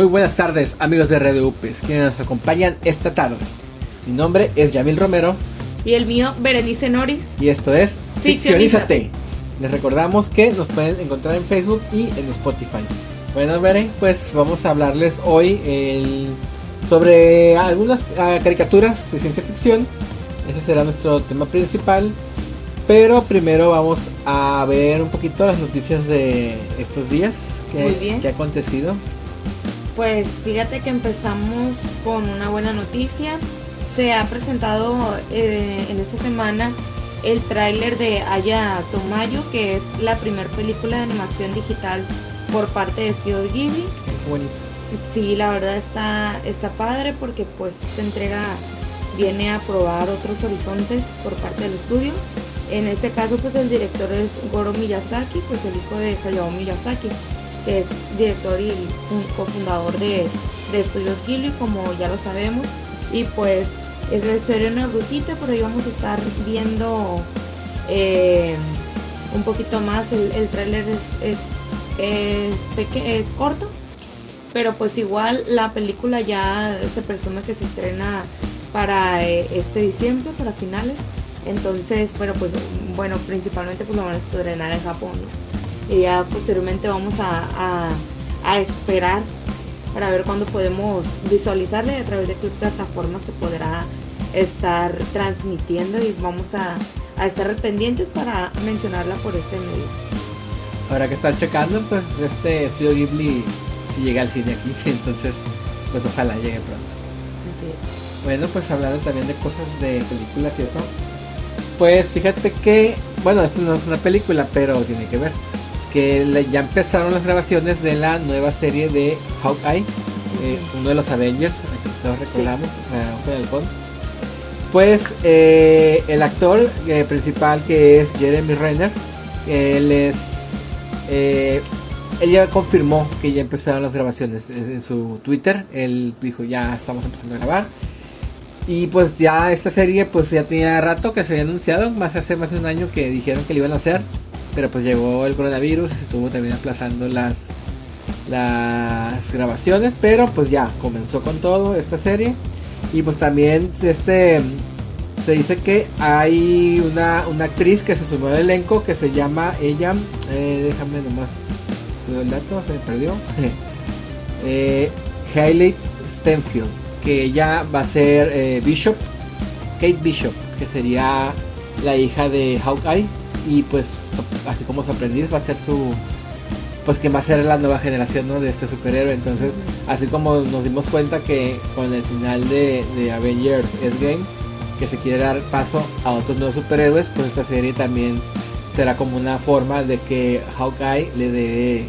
Muy buenas tardes amigos de Radio UPES, quienes nos acompañan esta tarde. Mi nombre es Yamil Romero. Y el mío, Berenice Noris. Y esto es Ficcionízate. Les recordamos que nos pueden encontrar en Facebook y en Spotify. Bueno, Beren, pues vamos a hablarles hoy sobre algunas ah, caricaturas de ciencia ficción. Ese será nuestro tema principal. Pero primero vamos a ver un poquito las noticias de estos días. Que, que ha acontecido. Pues fíjate que empezamos con una buena noticia. Se ha presentado eh, en esta semana el tráiler de Aya Tomayo, que es la primera película de animación digital por parte de Studio Ghibli. Qué bonito. Sí, la verdad está, está padre porque pues esta entrega viene a probar otros horizontes por parte del estudio. En este caso pues el director es Goro Miyazaki, pues el hijo de Hayao Miyazaki, que es director y cofundador de, de Estudios Ghibli, como ya lo sabemos. Y pues es la historia de una brujita, por ahí vamos a estar viendo eh, un poquito más. El, el tráiler es, es, es corto, pero pues igual la película ya se presume que se estrena para eh, este diciembre, para finales. Entonces, pero pues bueno, principalmente pues lo van a estrenar en Japón, Y ya posteriormente vamos a, a, esperar para ver cuándo podemos visualizarle y a través de qué plataforma se podrá estar transmitiendo y vamos a, a estar pendientes para mencionarla por este medio. Habrá que estar checando, pues este estudio Ghibli si llega al cine aquí, entonces pues ojalá llegue pronto. Bueno, pues hablando también de cosas de películas y eso, pues fíjate que, bueno, esto no es una película, pero tiene que ver, que ya empezaron las grabaciones de la nueva serie de Hawkeye, eh, uno de los Avengers, aquí todos recordamos, sí. Pues eh, el actor eh, principal que es Jeremy Renner, él es él ya confirmó que ya empezaron las grabaciones en, su Twitter. Él dijo ya estamos empezando a grabar. Y pues ya esta serie pues ya tenía rato que se había anunciado, más hace más de un año que dijeron que lo iban a hacer. Pero pues llegó el coronavirus y se estuvo también aplazando las, las grabaciones. Pero pues ya comenzó con todo esta serie. Y pues también este se dice que hay una, una actriz que se sumó al elenco que se llama ella, eh, déjame nomás el dato, se me perdió. eh, Hayley Stenfield, que ella va a ser eh, Bishop, Kate Bishop, que sería la hija de Hawkeye. Y pues, así como su aprendiz, va a ser su. Pues que va a ser la nueva generación ¿no? de este superhéroe. Entonces, así como nos dimos cuenta que con el final de, de Avengers Endgame, que se quiere dar paso a otros nuevos superhéroes, pues esta serie también será como una forma de que Hawkeye le dé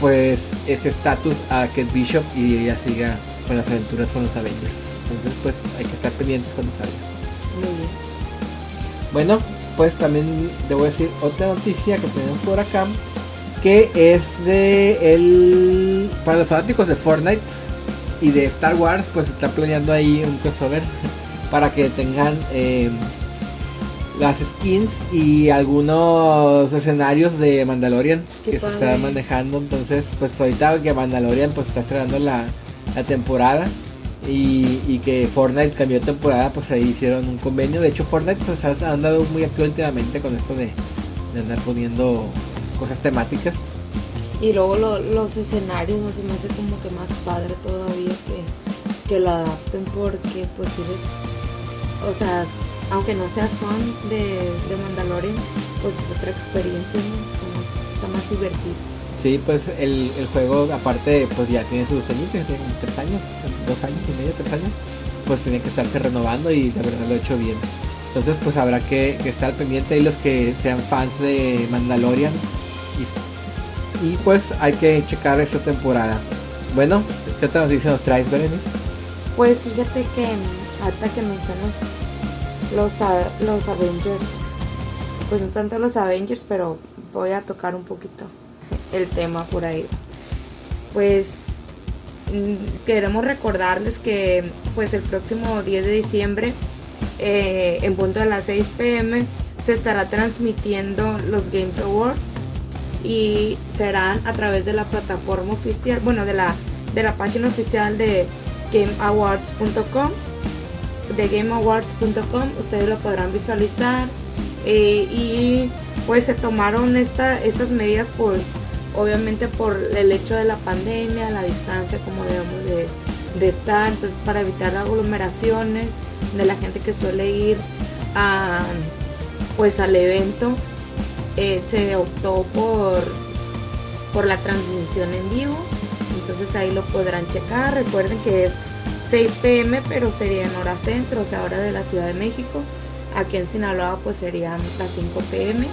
pues ese estatus a Kate Bishop y ella siga con las aventuras con los Avengers. Entonces pues hay que estar pendientes cuando salga. Muy bien. Bueno, pues también debo decir otra noticia que tenemos por acá que es de el para los fanáticos de Fortnite y de Star Wars pues está planeando ahí un crossover para que tengan eh, las skins y algunos escenarios de Mandalorian que se están manejando. Entonces, pues ahorita que Mandalorian pues está estrenando la, temporada y, que Fortnite cambió de temporada, pues ahí hicieron un convenio. De hecho, Fortnite pues ha andado muy activo últimamente con esto de, andar poniendo cosas temáticas. Y luego los escenarios, no se me hace como que más padre todavía que, que lo adapten porque pues si o sea, aunque no seas fan de, de Mandalorian, pues es otra experiencia, está, más, divertido. Sí, pues el, el, juego aparte pues ya tiene sus años, tiene como tres años, dos años y medio, tres años, pues tiene que estarse renovando y de verdad lo he hecho bien. Entonces pues habrá que, estar pendiente y los que sean fans de Mandalorian y, pues hay que checar esta temporada. Bueno, ¿qué otra noticia nos traes, Berenice? Pues fíjate que hasta que mencionas los, los Avengers. Pues no tanto los Avengers, pero voy a tocar un poquito el tema por ahí. Pues queremos recordarles que pues el próximo 10 de diciembre eh, en punto de las 6 pm se estará transmitiendo los Games Awards y serán a través de la plataforma oficial, bueno, de la de la página oficial de GameAwards.com. De GameAwards.com ustedes lo podrán visualizar eh, y pues se tomaron esta, estas medidas pues obviamente por el hecho de la pandemia, la distancia como debemos de, estar, entonces para evitar aglomeraciones de la gente que suele ir a pues al evento eh, se optó por por la transmisión en vivo entonces ahí lo podrán checar. Recuerden que es 6 pm pero sería en hora centro o sea hora de la Ciudad de México. Aquí en Sinaloa pues serían las 5 pm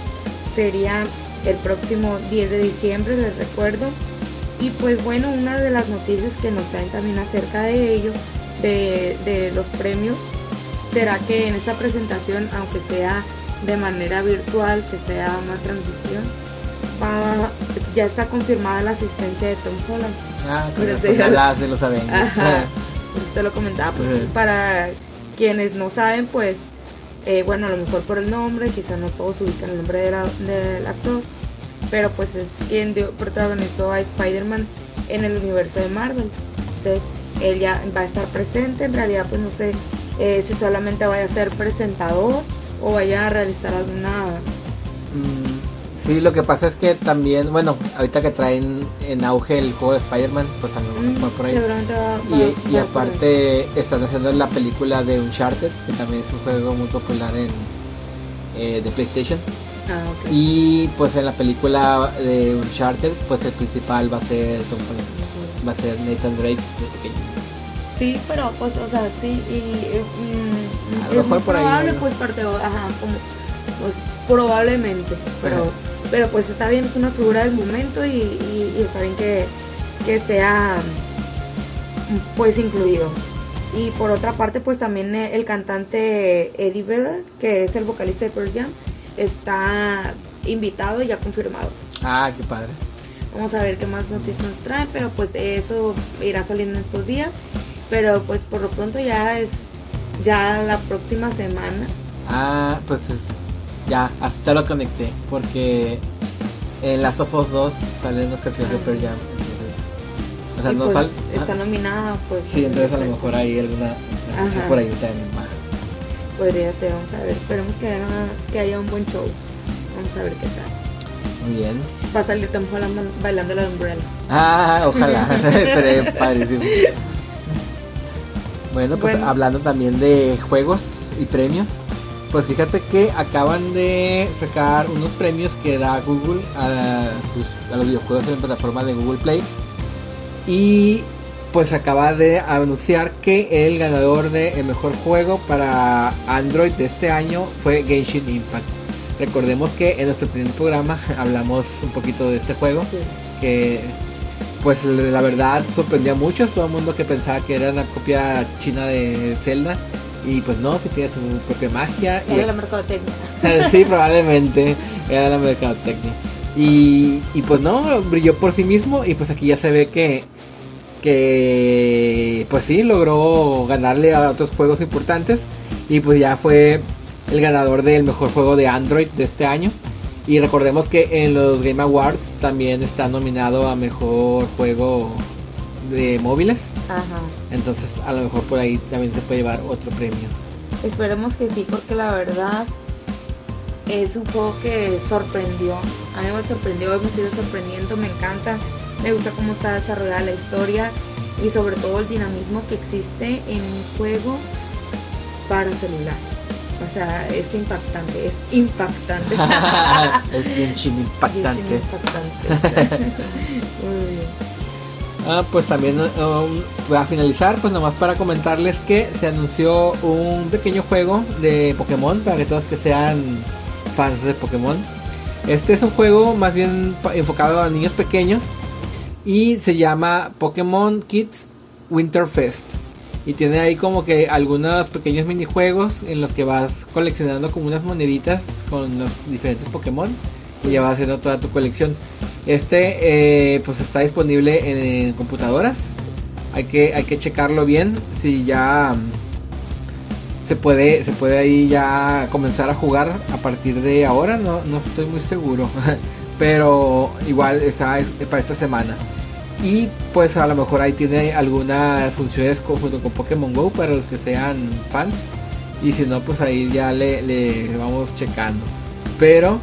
sería el próximo 10 de diciembre les recuerdo y pues bueno una de las noticias que nos traen también acerca de ello de, de los premios será que en esta presentación aunque sea de manera virtual, que sea una transmisión. ya está confirmada la asistencia de Tom Holland. Ah, con las de los Avengers. Ajá. Pues usted lo comentaba, pues para quienes no saben, pues, eh, bueno, a lo mejor por el nombre, quizá no todos ubican el nombre del actor, pero pues es quien protagonizó a Spider-Man en el universo de Marvel. Entonces, él ya va a estar presente, en realidad pues no sé eh, si solamente vaya a ser presentador o vaya a realizar alguna... Sí, lo que pasa es que también, bueno, ahorita que traen en auge el juego de Spider-Man, pues a lo mejor mm, por ahí. y, aparte están haciendo la película de Uncharted, que también es un juego muy popular en eh, de PlayStation. Ah, okay. Y pues en la película de Uncharted, pues el principal va a ser va a ser Nathan Drake de pequeño. Sí, pero pues, o sea, sí, y, mm, es por probable, pues parte, ajá, como, pues probablemente, pero, pero pues está bien, es una figura del momento y, está bien que, que sea pues incluido. Y por otra parte, pues también el cantante Eddie Vedder, que es el vocalista de Pearl Jam, está invitado y ya confirmado. Ah, qué padre. Vamos a ver qué más noticias nos traen, pero pues eso irá saliendo en estos días. Pero pues por lo pronto ya es ya la próxima semana. Ah, pues es ya, hasta lo conecté porque en Last of Us 2 salen las canciones de Pearl Jam, entonces o sea, no pues, está nominada, pues. Sí, entonces a lo mejor hay alguna canción por ahí también Podría ser, vamos a ver, esperemos que haya, que haya un buen show. Vamos a ver qué tal. Muy bien. Va a salir Tom bailando la umbrella. Ah, ojalá. Estaría padrísimo. Bueno, pues hablando también de juegos y premios, pues fíjate que acaban de sacar unos premios que da Google a, sus, a los videojuegos en la plataforma de Google Play. Y pues acaba de anunciar que el ganador de el mejor juego para Android de este año fue Genshin Impact. Recordemos que en nuestro primer programa hablamos un poquito de este juego, que pues la verdad sorprendió mucho todo el mundo que pensaba que era una copia china de Zelda. Y pues no, si tiene su propia magia. Era la mercadotecnia. sí, probablemente. Era la mercadotecnia. Y, y pues no, brilló por sí mismo. Y pues aquí ya se ve que, que pues sí, logró ganarle a otros juegos importantes. Y pues ya fue el ganador del mejor juego de Android de este año. Y recordemos que en los Game Awards también está nominado a mejor juego de móviles. Ajá. Entonces a lo mejor por ahí también se puede llevar otro premio. Esperemos que sí, porque la verdad es un juego que sorprendió. A mí me sorprendió, me sigue sorprendiendo, me encanta. Me gusta cómo está desarrollada la historia y sobre todo el dinamismo que existe en un juego para celular. O sea, es impactante, es impactante. es bien impactante. Bien impactante. Muy bien. Ah, pues también um, a finalizar, pues nomás para comentarles que se anunció un pequeño juego de Pokémon para que todos que sean fans de Pokémon. Este es un juego más bien enfocado a niños pequeños y se llama Pokémon Kids Winter Fest. Y tiene ahí como que algunos pequeños minijuegos en los que vas coleccionando como unas moneditas con los diferentes Pokémon y ya vas haciendo toda tu colección. Este eh, pues está disponible en, computadoras. Hay que, hay que checarlo bien si ya mm, se puede, se puede ahí ya comenzar a jugar a partir de ahora. No, no estoy muy seguro. Pero igual está para esta semana. Y pues a lo mejor ahí tiene algunas funciones junto con Pokémon Go para los que sean fans. Y si no, pues ahí ya le, le vamos checando. Pero,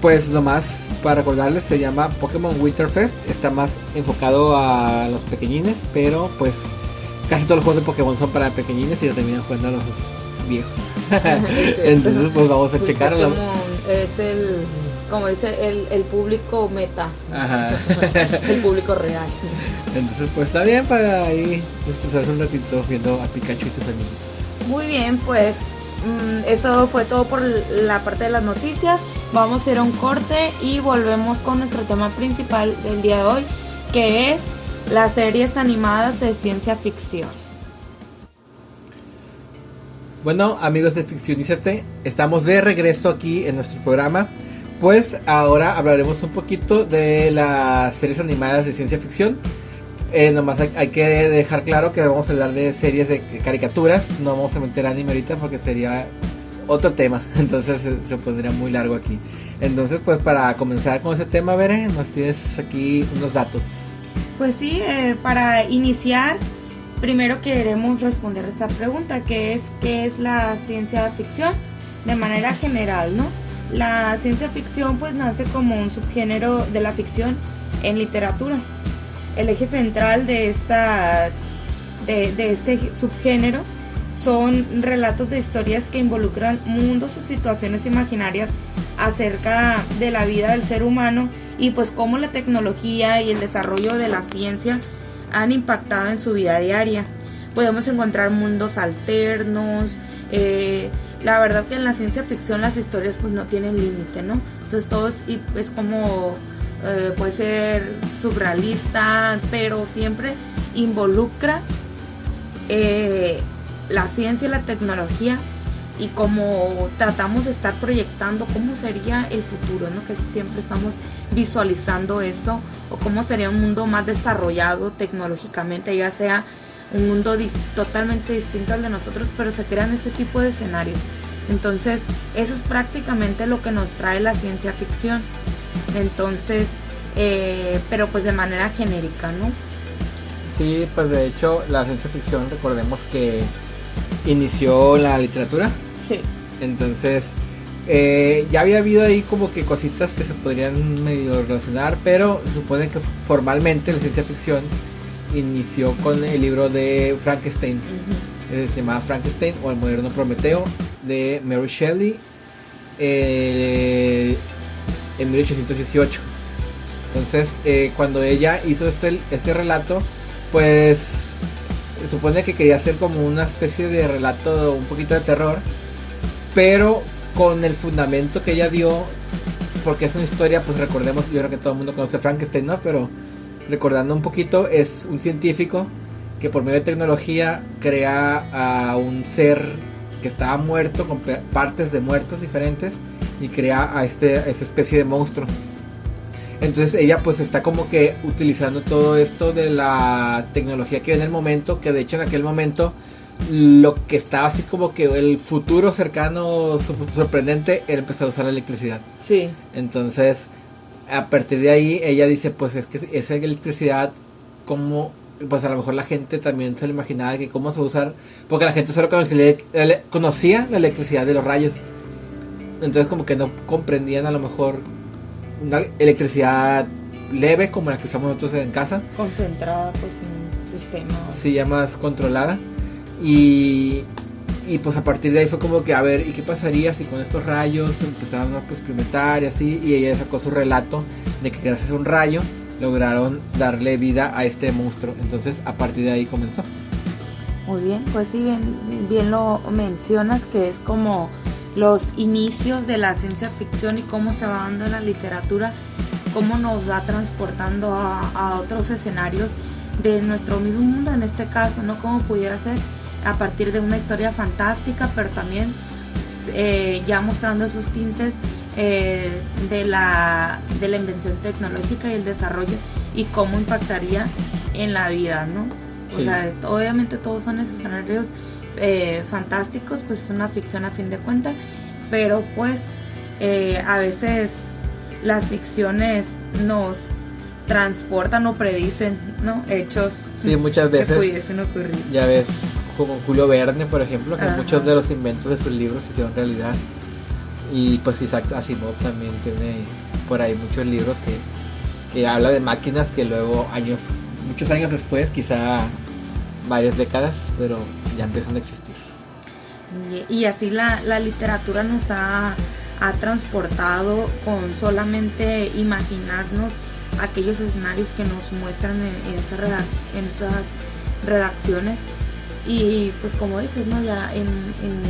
pues nomás para recordarles, se llama Pokémon Winterfest. Está más enfocado a los pequeñines, pero pues casi todos los juegos de Pokémon son para pequeñines y lo terminan jugando a los viejos. Entonces, pues vamos a checarlo. Es el, como dice, el, el público meta. Ajá. el público real. Entonces, pues está bien para ahí destrozarse un ratito viendo a Pikachu y sus amiguitos. Muy bien, pues eso fue todo por la parte de las noticias. Vamos a ir a un corte y volvemos con nuestro tema principal del día de hoy, que es las series animadas de ciencia ficción. Bueno, amigos de Ficcionízate, estamos de regreso aquí en nuestro programa. Pues ahora hablaremos un poquito de las series animadas de ciencia ficción. Eh, nomás hay, que dejar claro que vamos a hablar de series de caricaturas. No vamos a meter anime ahorita porque sería otro tema. Entonces se, pondría muy largo aquí. Entonces, pues para comenzar con ese tema, Veré, nos tienes aquí unos datos. Pues sí, eh, para iniciar, primero queremos responder esta pregunta, que es ¿qué es la ciencia ficción? De manera general, ¿no? La ciencia ficción pues nace como un subgénero de la ficción en literatura. El eje central de, esta, de, de este subgénero son relatos de historias que involucran mundos o situaciones imaginarias acerca de la vida del ser humano y pues cómo la tecnología y el desarrollo de la ciencia han impactado en su vida diaria. Podemos encontrar mundos alternos, eh, la verdad que en la ciencia ficción las historias pues no tienen límite, ¿no? Entonces todo es, es como eh, puede ser surrealista, pero siempre involucra eh, la ciencia y la tecnología y como tratamos de estar proyectando cómo sería el futuro, ¿no? Que siempre estamos visualizando eso o cómo sería un mundo más desarrollado tecnológicamente, ya sea un mundo totalmente distinto al de nosotros, pero se crean ese tipo de escenarios. Entonces, eso es prácticamente lo que nos trae la ciencia ficción. Entonces, eh, pero pues de manera genérica, ¿no? Sí, pues de hecho la ciencia ficción, recordemos que inició la literatura. Sí. Entonces, eh, ya había habido ahí como que cositas que se podrían medio relacionar, pero se supone que formalmente la ciencia ficción inició con el libro de Frankenstein. Se llamaba Frankenstein o el moderno Prometeo de Mary Shelley eh, en 1818. Entonces, eh, cuando ella hizo este, este relato, pues supone que quería hacer como una especie de relato un poquito de terror, pero con el fundamento que ella dio, porque es una historia, pues recordemos, yo creo que todo el mundo conoce Frankenstein, ¿no? Pero recordando un poquito, es un científico que por medio de tecnología crea a un ser que estaba muerto con partes de muertos diferentes y crea a, este, a esta especie de monstruo. Entonces ella pues está como que utilizando todo esto de la tecnología que ve en el momento, que de hecho en aquel momento lo que estaba así como que el futuro cercano sorprendente era empezar a usar la electricidad. Sí. Entonces, a partir de ahí ella dice, pues es que esa electricidad como pues a lo mejor la gente también se lo imaginaba que cómo se va a usar, porque la gente solo conocía la electricidad de los rayos. Entonces como que no comprendían a lo mejor una electricidad leve como la que usamos nosotros en casa. Concentrada pues en un sistema. Sí, ya más controlada. Y, y pues a partir de ahí fue como que, a ver, ¿y qué pasaría si con estos rayos empezaron a pues, experimentar y así? Y ella sacó su relato de que gracias a un rayo lograron darle vida a este monstruo. Entonces a partir de ahí comenzó. Muy bien, pues sí, bien, bien lo mencionas que es como los inicios de la ciencia ficción y cómo se va dando en la literatura, cómo nos va transportando a, otros escenarios de nuestro mismo mundo, en este caso, ¿no? Como pudiera ser a partir de una historia fantástica, pero también eh, ya mostrando esos tintes eh, de, la, de la invención tecnológica y el desarrollo y cómo impactaría en la vida, ¿no? O sea, obviamente todos son escenarios eh, fantásticos, pues es una ficción a fin de cuentas, pero pues eh, a veces las ficciones nos transportan o predicen, ¿no? Hechos sí, muchas veces que pudiesen ocurrir. Ya ves, como Julio Verne, por ejemplo, que muchos de los inventos de sus libros se hicieron realidad. Y pues Isaac Asimov también tiene por ahí muchos libros que, que habla de máquinas que luego años, muchos años después, quizá varias décadas, pero ya empiezan a existir. Y, así la, la, literatura nos ha, ha, transportado con solamente imaginarnos aquellos escenarios que nos muestran en, en, en esas redacciones. Y pues como dices, ¿no? Ya en, en,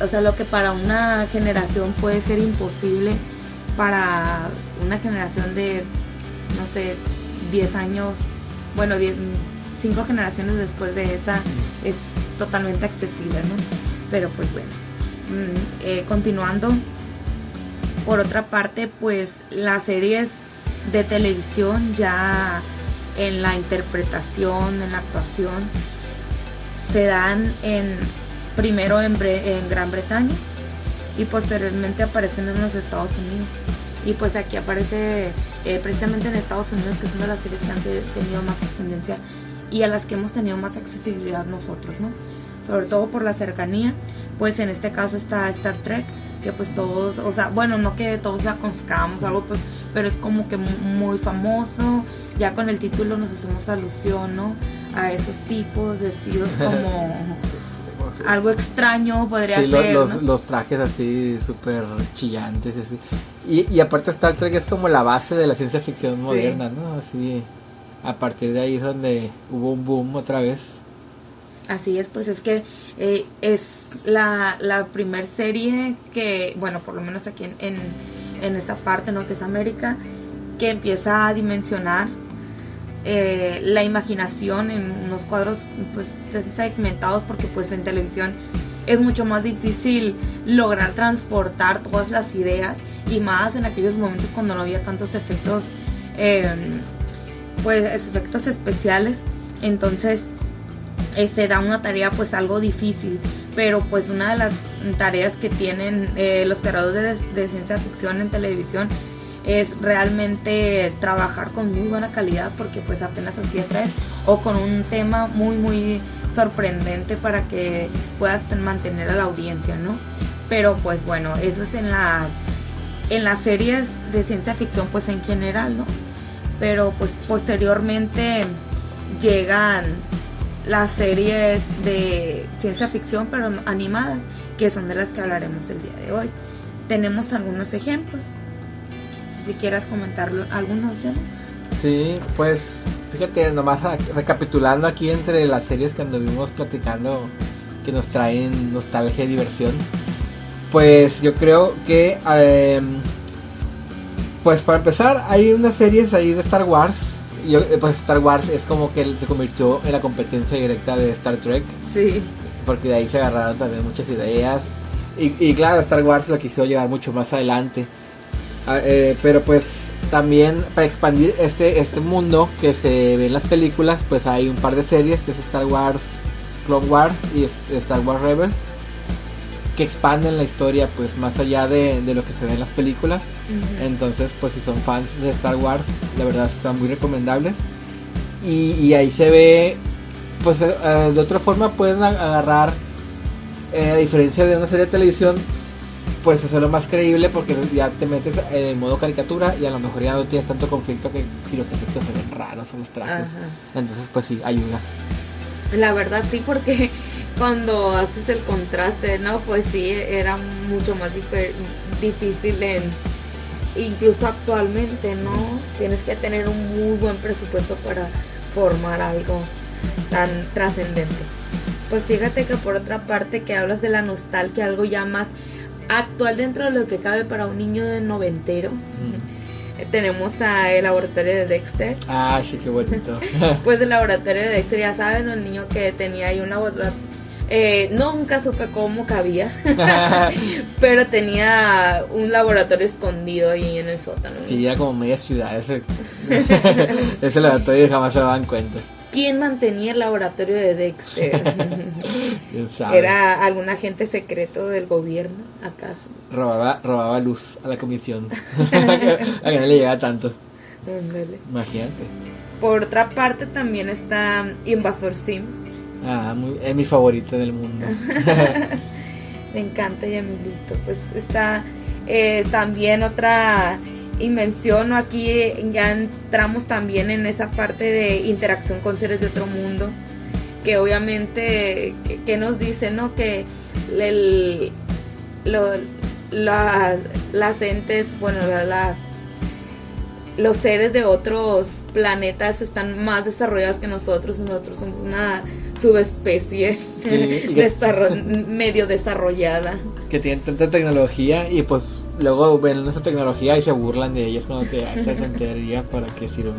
o sea, lo que para una generación puede ser imposible, para una generación de, no sé, 10 años, bueno, 5 generaciones después de esa, es totalmente accesible, ¿no? Pero pues bueno, mm, eh, continuando, por otra parte, pues las series de televisión ya en la interpretación, en la actuación, se dan en primero en, en Gran Bretaña y posteriormente aparecen en los Estados Unidos. Y pues aquí aparece eh, precisamente en Estados Unidos, que es una de las series que han tenido más ascendencia y a las que hemos tenido más accesibilidad nosotros, ¿no? Sobre todo por la cercanía, pues en este caso está Star Trek, que pues todos, o sea, bueno, no que todos la conozcamos o algo, pues, pero es como que muy famoso, ya con el título nos hacemos alusión, ¿no? A esos tipos vestidos como algo extraño podría ser. Los, los, trajes así súper chillantes. Así. Y, y aparte Star Trek es como la base de la ciencia ficción moderna, ¿no? Así, a partir de ahí es donde hubo un boom otra vez. Así es, pues es que eh, es la, la primer serie que, bueno, por lo menos aquí en, en, esta parte, ¿no? Que es América, que empieza a dimensionar eh, la imaginación en unos cuadros pues segmentados porque pues en televisión es mucho más difícil lograr transportar todas las ideas y más en aquellos momentos cuando no había tantos efectos em, pues efectos especiales entonces eh, se da una tarea pues algo difícil pero pues una de las tareas que tienen eh, los creadores de ciencia ficción en televisión es realmente trabajar con muy buena calidad porque pues apenas así atraes o con un tema muy muy sorprendente para que puedas mantener a la audiencia, ¿no? Pero pues bueno, eso es en las en las series de ciencia ficción pues en general, ¿no? Pero pues posteriormente llegan las series de ciencia ficción pero animadas, que son de las que hablaremos el día de hoy. Tenemos algunos ejemplos si quieras comentarlo algunos ya. Sí, pues fíjate, nomás recapitulando aquí entre las series que anduvimos platicando que nos traen nostalgia y diversión. Pues yo creo que, em, pues para empezar, hay unas series ahí de Star Wars. Yo, eh, pues Star Wars es como que se convirtió en la competencia directa de Star Trek. Sí. Porque de ahí se agarraron también muchas ideas. Y, y claro, Star Wars lo quiso llevar mucho más adelante. Ah, eh, pero pues también para expandir este, este mundo que se ve en las películas, pues hay un par de series que es Star Wars, Clone Wars y Star Wars Rebels, que expanden la historia pues más allá de, lo que se ve en las películas. Entonces pues si son fans de Star Wars, la verdad están muy recomendables. Y, ahí se ve, pues eh, de otra forma pueden agarrar, eh, a diferencia de una serie de televisión, pues hacerlo más creíble porque ya te metes en el modo caricatura y a lo mejor ya no tienes tanto conflicto que si los efectos se ven raros o los trajes. Entonces, pues sí, ayuda. La verdad sí, porque cuando haces el contraste, ¿no? Pues sí, era mucho más difícil en... Incluso actualmente, ¿no? Tienes que tener un muy buen presupuesto para formar algo tan trascendente. Pues fíjate que por otra parte que hablas de la nostalgia, algo ya más actual dentro de lo que cabe para un niño de noventero. Tenemos a el laboratorio de Dexter. Ah, sí, qué bonito. pues el laboratorio de Dexter, ya saben, un niño que tenía ahí un laboratorio. Eh, nunca supe cómo cabía, pero tenía un laboratorio escondido ahí en el sótano. Sí, era como media ciudad ese, ese laboratorio y jamás se daban cuenta. ¿Quién mantenía el laboratorio de Dexter? ¿Era algún agente secreto del gobierno, acaso? Robaba, robaba luz a la comisión. a que no le llegaba tanto. Imagínate. Por otra parte también está Invasor Sim. Ah, muy- es mi favorito del mundo. Me encanta Yamilito. Pues está eh, también otra invención. Aquí eh, ya entramos también en esa parte de interacción con seres de otro mundo. Que obviamente, que, nos dice, ¿no? Que el, lo- la- las entes, bueno, la- las los seres de otros planetas están más desarrollados que nosotros y nosotros somos una subespecie Sí, medio desarrollada. que tienen tanta tecnología y pues luego ven nuestra tecnología y se burlan de ellas como que "Ah, esta tontería para qué sirve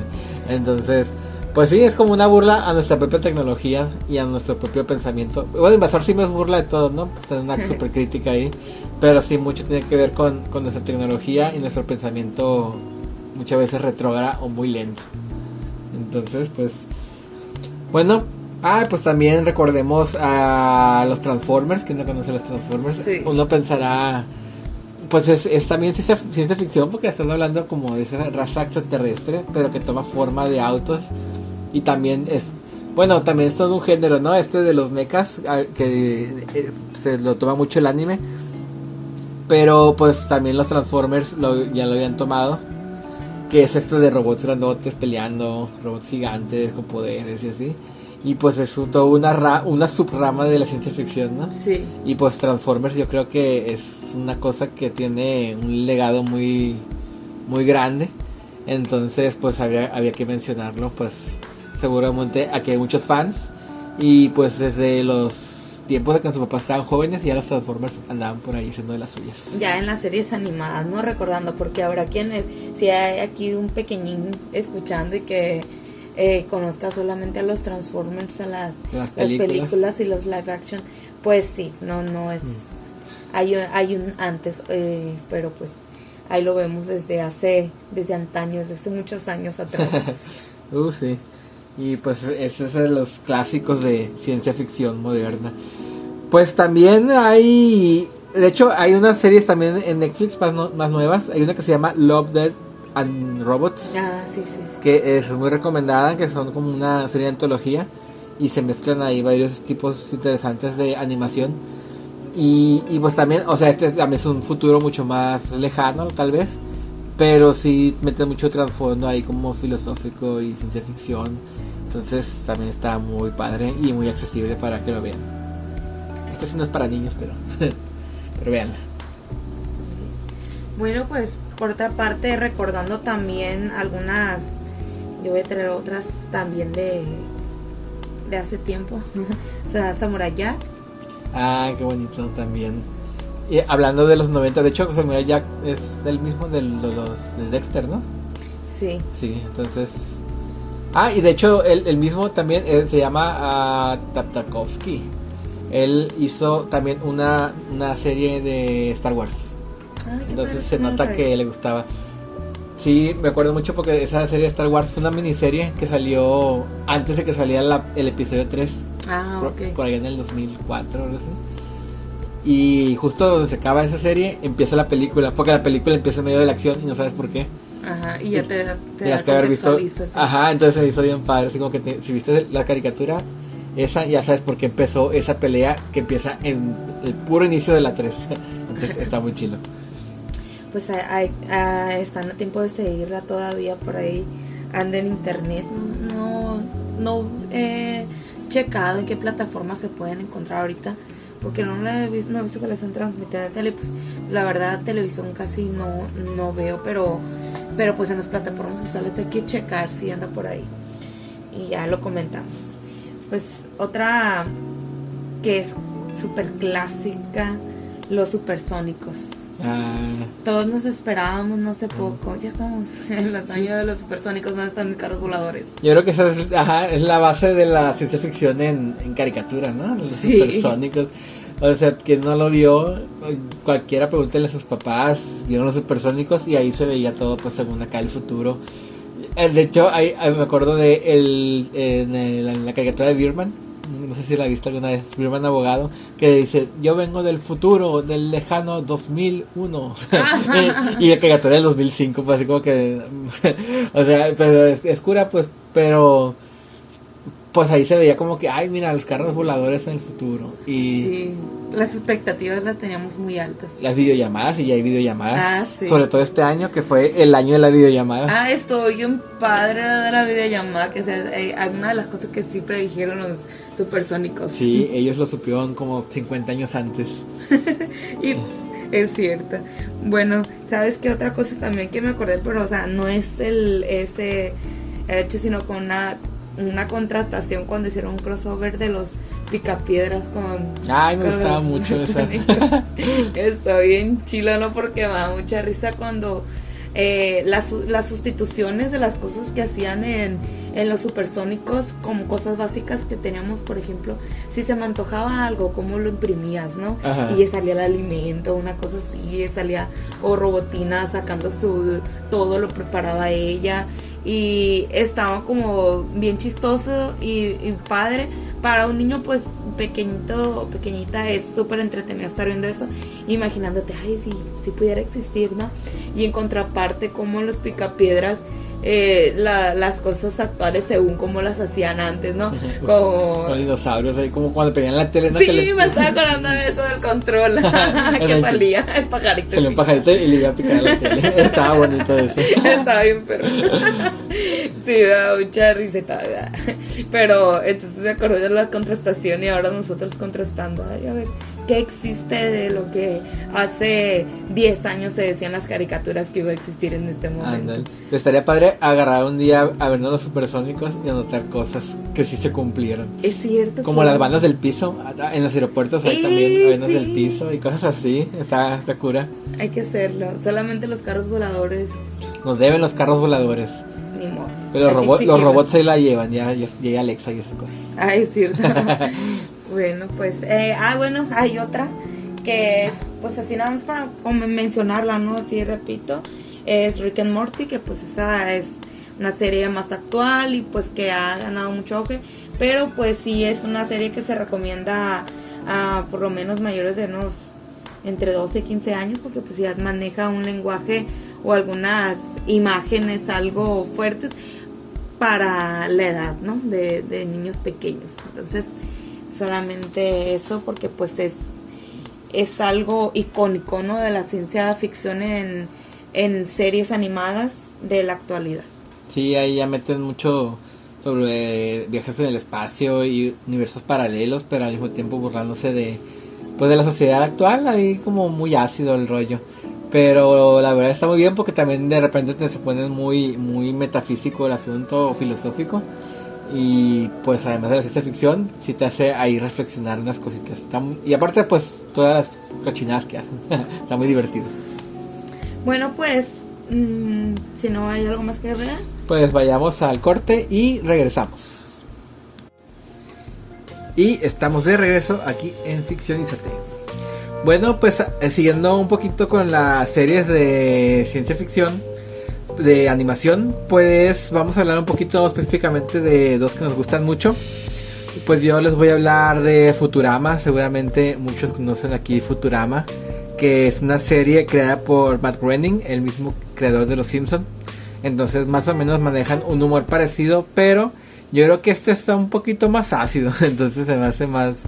entonces pues sí es como una burla a nuestra propia tecnología y a nuestro propio pensamiento. Bueno invasor sí me burla de todo no pues tiene una super crítica ahí pero sí mucho tiene que ver con, con nuestra tecnología y nuestro pensamiento muchas veces retrógrado o muy lento entonces pues bueno, ah, pues también recordemos a los Transformers, ¿quién no conoce a los Transformers? Sí. Uno pensará, pues es, es también ciencia, ciencia ficción porque estás hablando como de esa raza extraterrestre, pero que toma forma de autos y también es, bueno, también es todo un género, ¿no? Este de los mechas, ah, que eh, se lo toma mucho el anime, pero pues también los Transformers lo- ya lo habían tomado que es esto de robots grandotes peleando, robots gigantes con poderes y así. Y pues es toda una, ra- una subrama de la ciencia ficción, ¿no? Sí. Y pues Transformers yo creo que es una cosa que tiene un legado muy, muy grande. Entonces pues había, había que mencionarlo, pues seguramente aquí hay muchos fans. Y pues desde los tiempos de que sus papás estaban jóvenes ya los Transformers andaban por ahí haciendo de las suyas. Ya en las series animadas, no recordando, porque habrá quienes, si hay aquí un pequeñín escuchando y que eh, conozca solamente a los Transformers, a las, Las las películas. y los live action, pues sí, no, no es, hay, un- hay un antes, eh, pero pues ahí lo vemos desde hace, desde antaño, desde hace muchos años atrás. Uh, sí. Y pues ese es de los clásicos de ciencia ficción moderna. Pues también hay, de hecho hay unas series también en Netflix más, no- más nuevas. Hay una que se llama Love, Dead and Robots, ah, sí, sí, sí. que es muy recomendada, que son como una serie de antología y se mezclan ahí varios tipos interesantes de animación. Y, y pues también, o sea, este también es un futuro mucho más lejano, tal vez. Pero sí mete mucho trasfondo ahí como filosófico y ciencia ficción. Entonces también está muy padre y muy accesible para que lo vean. Este sí no es para niños, pero, pero veanla. Bueno, pues por otra parte, recordando también algunas, yo voy a traer otras también de, de hace tiempo. o sea, Samurai Jack. Ah, qué bonito también. Y hablando de los 90, de hecho Samurai Jack es el mismo de los de Dexter, ¿no? Sí. Sí, entonces... Ah, y de hecho el, el mismo también eh, se llama ah, Tartakovsky. Él hizo también una, una serie de Star Wars. Ay, qué Entonces padre, se nota sabía. que le gustaba. Sí, me acuerdo mucho porque esa serie de Star Wars fue una miniserie que salió antes de que saliera la- el episodio 3, Ah, por, ok. por ahí en el 2004 o algo así. Y justo donde se acaba esa serie empieza la película, porque la película empieza en medio de la acción y no sabes por qué. Ajá, y ya te, te Tenías que haber visto. sí. Ajá, entonces se me hizo bien padre. Así como que te- si viste la caricatura, esa ya sabes por qué empezó esa pelea que empieza en el puro inicio de la 3. Entonces está muy chilo. Pues hay- hay- están a tiempo de seguirla todavía por ahí. Anda en internet. No, no he checado en qué plataformas se pueden encontrar ahorita. Porque no la he visto, no he visto que la están transmitiendo en tele. Pues la verdad, televisión casi no, no veo. Pero, pero pues en las plataformas sociales hay que checar si anda por ahí. Y ya lo comentamos. Pues otra que es súper clásica, los supersónicos. Ah, Todos nos esperábamos no hace poco. Ya estamos en los años de los supersónicos, donde están mis carros voladores. yo creo que esa es, ajá, es la base de la ciencia ficción en, en caricatura, ¿no? Los Sí. supersónicos. O sea, quien no lo vio, cualquiera pregúntele a sus papás, vieron los supersónicos y ahí se veía todo, pues según acá el futuro. Eh, De hecho, hay- me acuerdo de el, en, la caricatura de Birman, no sé si la viste alguna vez, Superman abogado, que dice, yo vengo del futuro, del lejano 2001. y el caricatura del 2005, pues así como que, o sea, pero es, cura, pues, pero pues ahí se veía como que, ay, mira, los carros voladores en el futuro. Y sí, las expectativas las teníamos muy altas. Las videollamadas, y ya hay videollamadas. Ah, Sobre todo este año, que fue el año de la videollamada. Ah, estoy un padre de la videollamada, que es eh, una de las cosas que sí predijeron los supersónicos. Sí, ellos lo supieron como 50 años antes. y es cierto. Bueno, ¿sabes qué otra cosa también que me acordé? Pero, o sea, no es el ese hecho, sino con una una contrastación cuando hicieron un crossover de los picapiedras con. Ay, me gustaba mucho esa. Está bien chilo, ¿no? Porque me da mucha risa cuando eh, las, las sustituciones de las cosas que hacían en, en los supersónicos, como cosas básicas que teníamos, por ejemplo, si se me antojaba algo, cómo lo imprimías, ¿no? Y salía el alimento, una cosa así, salía o robotina sacando su todo lo preparaba ella y estaba como bien chistoso y, padre. Para un niño pues pequeñito o pequeñita es súper entretenido estar viendo eso imaginándote ay si, si pudiera existir no y en contraparte como los picapiedras eh, las cosas actuales según como las hacían antes, ¿no? Como... Con dinosaurios, ahí como cuando pedían la tele. Sí, me estaba acordando de eso del control. que salía el pajarito. Salió un pajarito y le iba a picar la tele. Estaba bonito eso. Estaba bien perro. sí, da mucha riseta. Pero entonces me acordé de la contrastación y ahora nosotros contrastando. Ay, a ver qué existe de lo que hace 10 años se decían las caricaturas que iba a existir en este momento. Te estaría padre agarrar un día a vernos los supersónicos y anotar cosas que sí se cumplieron. Es cierto. Como las bandas del piso, en los aeropuertos hay también bandas del piso y cosas así, está, está cura. Hay que hacerlo, solamente los carros voladores. Nos deben los carros voladores. Ni modo. Pero los, los robots se la llevan, ya, ya llega Alexa y esas cosas. Ah, es cierto. Bueno, pues, eh, ah, bueno, hay otra que es, pues así nada más para mencionarla, ¿no? Así repito, es Rick and Morty, que pues esa es una serie más actual y pues que ha ganado mucho auge, pero pues sí es una serie que se recomienda a, por lo menos mayores de unos entre 12 y 15 años, porque pues ya maneja un lenguaje o algunas imágenes algo fuertes para la edad, ¿no? De, de niños pequeños. Entonces, solamente eso porque pues es, es algo icónico, ¿no? De la ciencia ficción en, en series animadas de la actualidad. Sí, ahí ya meten mucho sobre viajes en el espacio y universos paralelos, pero al mismo tiempo burlándose de pues de la sociedad actual, ahí como muy ácido el rollo. Pero la verdad está muy bien porque también de repente te se pone muy muy metafísico el asunto filosófico y pues además de la ciencia ficción, sí te hace ahí reflexionar unas cositas. y aparte pues todas las cochinadas que hacen. Está muy divertido. Bueno pues, mm, si no hay algo más que agregar. Pues vayamos al corte y regresamos. Y estamos de regreso aquí en Ficción y Bueno, pues eh, siguiendo un poquito con las series de ciencia ficción de animación, pues vamos a hablar un poquito específicamente de dos que nos gustan mucho. Pues yo les voy a hablar de Futurama, seguramente muchos conocen aquí Futurama, que es una serie creada por Matt Groening, el mismo creador de Los Simpson. Entonces más o menos manejan un humor parecido, pero yo creo que este está un poquito más ácido, entonces se me hace más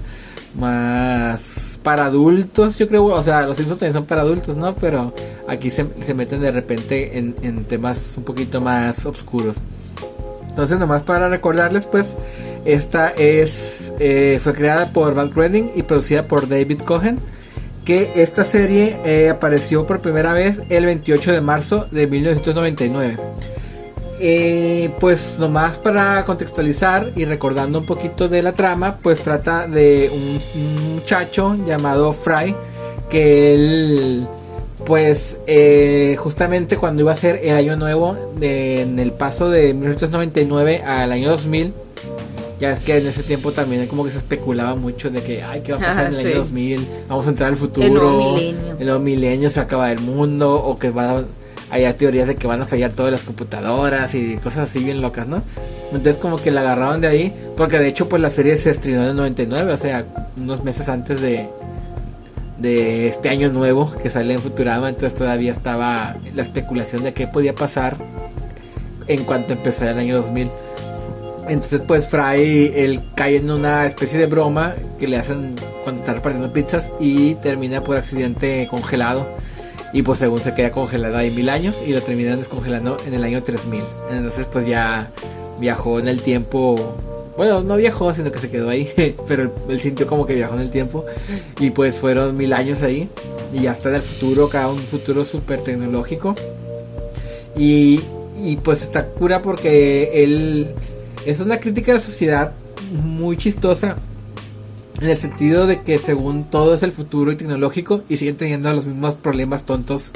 más para adultos, yo creo, o sea, los Simpsons también son para adultos, ¿no? Pero aquí se, meten de repente en, temas un poquito más oscuros. Entonces, nomás para recordarles, pues, esta es eh, fue creada por Matt Groening y producida por David Cohen. Que esta serie eh, apareció por primera vez el 28 de marzo de 1999. Eh, pues nomás para contextualizar y recordando un poquito de la trama, pues trata de un, muchacho llamado Fry, que él, pues eh, justamente cuando iba a ser el año nuevo, en el paso de 1999 al año 2000, ya es que en ese tiempo también como que se especulaba mucho de que, ay, ¿qué va a pasar en el año 2000? Vamos a entrar al futuro, el nuevo milenio. el nuevo milenio se acaba el mundo, o que va a hay teorías de que van a fallar todas las computadoras y cosas así bien locas, ¿no? Entonces como que la agarraron de ahí, porque de hecho pues la serie se estrenó en el 99, o sea, unos meses antes de, de este año nuevo que sale en Futurama, entonces todavía estaba la especulación de qué podía pasar en cuanto empezara el año 2000. Entonces pues Fry él cae en una especie de broma que le hacen cuando está repartiendo pizzas y termina por accidente congelado. Y pues según se queda congelado ahí mil años y lo terminan descongelando en el año 3000. Entonces pues ya viajó en el tiempo. Bueno, no viajó, sino que se quedó ahí. Pero él, sintió como que viajó en el tiempo. Y pues fueron mil años ahí. Y ya está en el futuro, cada un futuro súper tecnológico. Y, y pues está cura porque él es una crítica a la sociedad muy chistosa en el sentido de que según todo es el futuro y tecnológico y siguen teniendo los mismos problemas tontos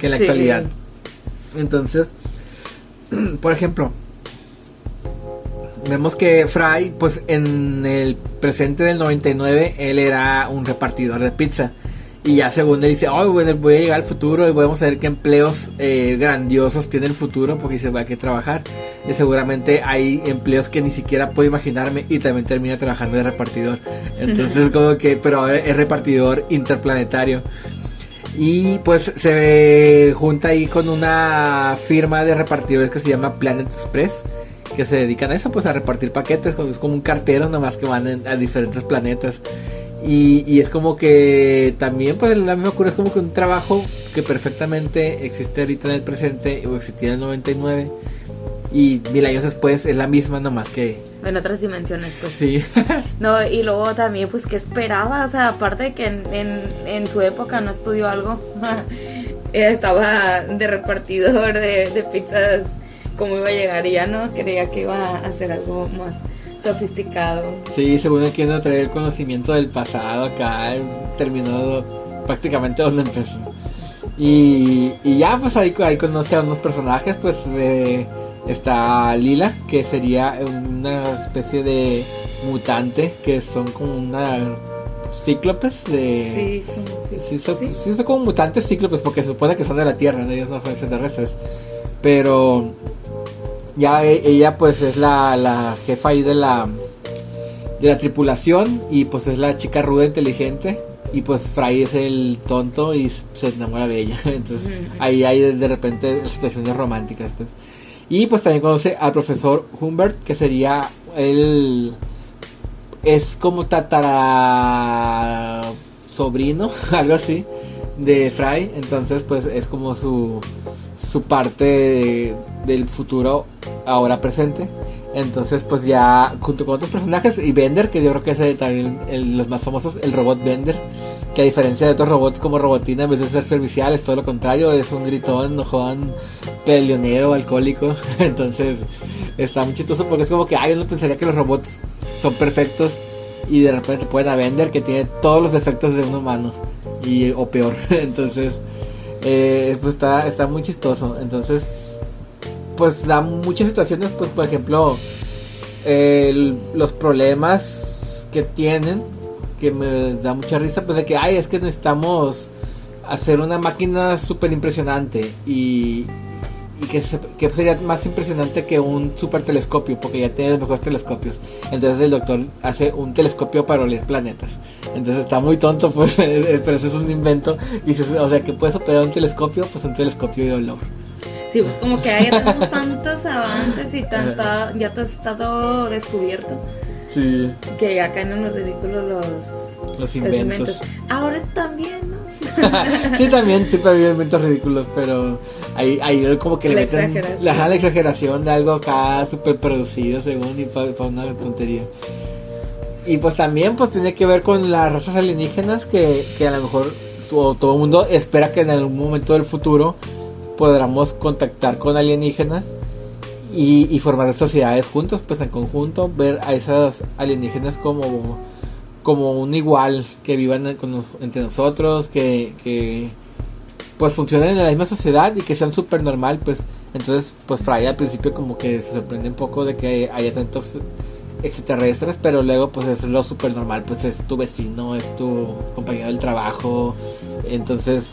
que en la actualidad. Entonces, por ejemplo, vemos que Fry, pues en el presente del 99, él era un repartidor de pizza. Y ya según él dice, oh, bueno, voy a llegar al futuro y podemos ver qué empleos eh, grandiosos tiene el futuro porque se va a que trabajar. Y seguramente hay empleos que ni siquiera puedo imaginarme y también termina trabajando de repartidor. Entonces como que, pero es repartidor interplanetario. Y pues se junta ahí con una firma de repartidores que se llama Planet Express que se dedican a eso, pues a repartir paquetes, es como un cartero nomás que van a diferentes planetas. Y, es como que también, pues la misma cura es como que un trabajo que perfectamente existe ahorita en el presente o existía en el 99 y mil años después es la misma nomás que en otras dimensiones pues. Sí. No y luego también pues que esperaba o sea aparte de que en, en, su época no estudió algo estaba de repartidor de, de pizzas cómo iba a llegar y ya no creía que iba a hacer algo más sofisticado. Sí, según él quiere traer el conocimiento del pasado acá, terminó prácticamente donde empezó. Y, y ya, pues ahí, ahí conoce a unos personajes, pues eh, está Lila, que sería una especie de mutante, que son como una cíclopes de... Sí, sí, son, ¿Sí? son como mutantes cíclopes porque se supone que son de la Tierra, ellos no son extraterrestres. Pero ya e, ella pues es la, la jefa ahí de la de la tripulación y pues es la chica ruda inteligente y pues Fry es el tonto y se enamora de ella. Entonces ahí hay de repente situaciones románticas pues. Y pues también conoce al profesor Humbert que sería el es como tatara sobrino algo así de Fry. Entonces pues es como su su parte del futuro ahora presente. Entonces, pues ya junto con otros personajes y Bender, que yo creo que es también los más famosos, el robot Bender, que a diferencia de otros robots como Robotina, en vez de ser servicial, es todo lo contrario, es un gritón, enojón, peleonero, alcohólico. Entonces, está muy chistoso porque es como que, ay, uno pensaría que los robots son perfectos y de repente pueden a Bender, que tiene todos los defectos de un humano, y, o peor. Entonces, eh, pues está, está muy chistoso. Entonces, pues da muchas situaciones, pues por ejemplo, los problemas que tienen, que me da mucha risa, pues de que, ay, es que necesitamos hacer una máquina súper impresionante y, y que, que, sería más impresionante que un super telescopio, porque ya tiene los mejores telescopios. Entonces el doctor hace un telescopio para oler planetas. Entonces está muy tonto, pues, pero eso es un invento. Y o sea, que puedes operar un telescopio, pues un telescopio de olor. Sí, pues como que hay tenemos tantos avances y tanta, ya todo está todo descubierto. Sí. Que ya caen en los ridículos los, los inventos. Ahora también, ¿no? sí, también siempre hay inventos ridículos, pero ahí, ahí como que le meten la, la, exageración de algo acá súper producido, según, y para, una tontería. Y pues también pues tiene que ver con las razas alienígenas que, que a lo mejor todo, todo el mundo espera que en algún momento del futuro podamos contactar con alienígenas y, y, formar sociedades juntos, pues en conjunto, ver a esas alienígenas como, como un igual, que vivan entre nosotros, que, que pues funcionen en la misma sociedad y que sean súper normal, pues entonces pues Fry al principio como que se sorprende un poco de que haya tantos extraterrestres, pero luego pues es lo súper normal, pues es tu vecino, es tu compañero del trabajo, entonces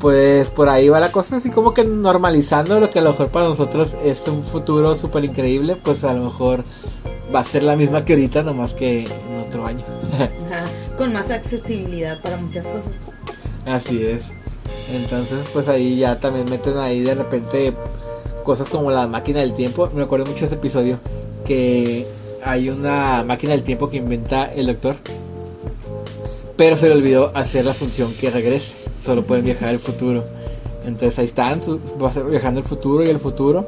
pues por ahí va la cosa así como que normalizando lo que a lo mejor para nosotros es un futuro súper increíble, pues a lo mejor va a ser la misma que ahorita, nomás que en otro año. Con más accesibilidad para muchas cosas. Así es. Entonces, pues ahí ya también meten ahí de repente cosas como la máquina del tiempo. Me acuerdo mucho de ese episodio que hay una máquina del tiempo que inventa el doctor. Pero se le olvidó hacer la función que regrese. Solo pueden viajar al futuro. Entonces ahí están, viajando al futuro y el futuro.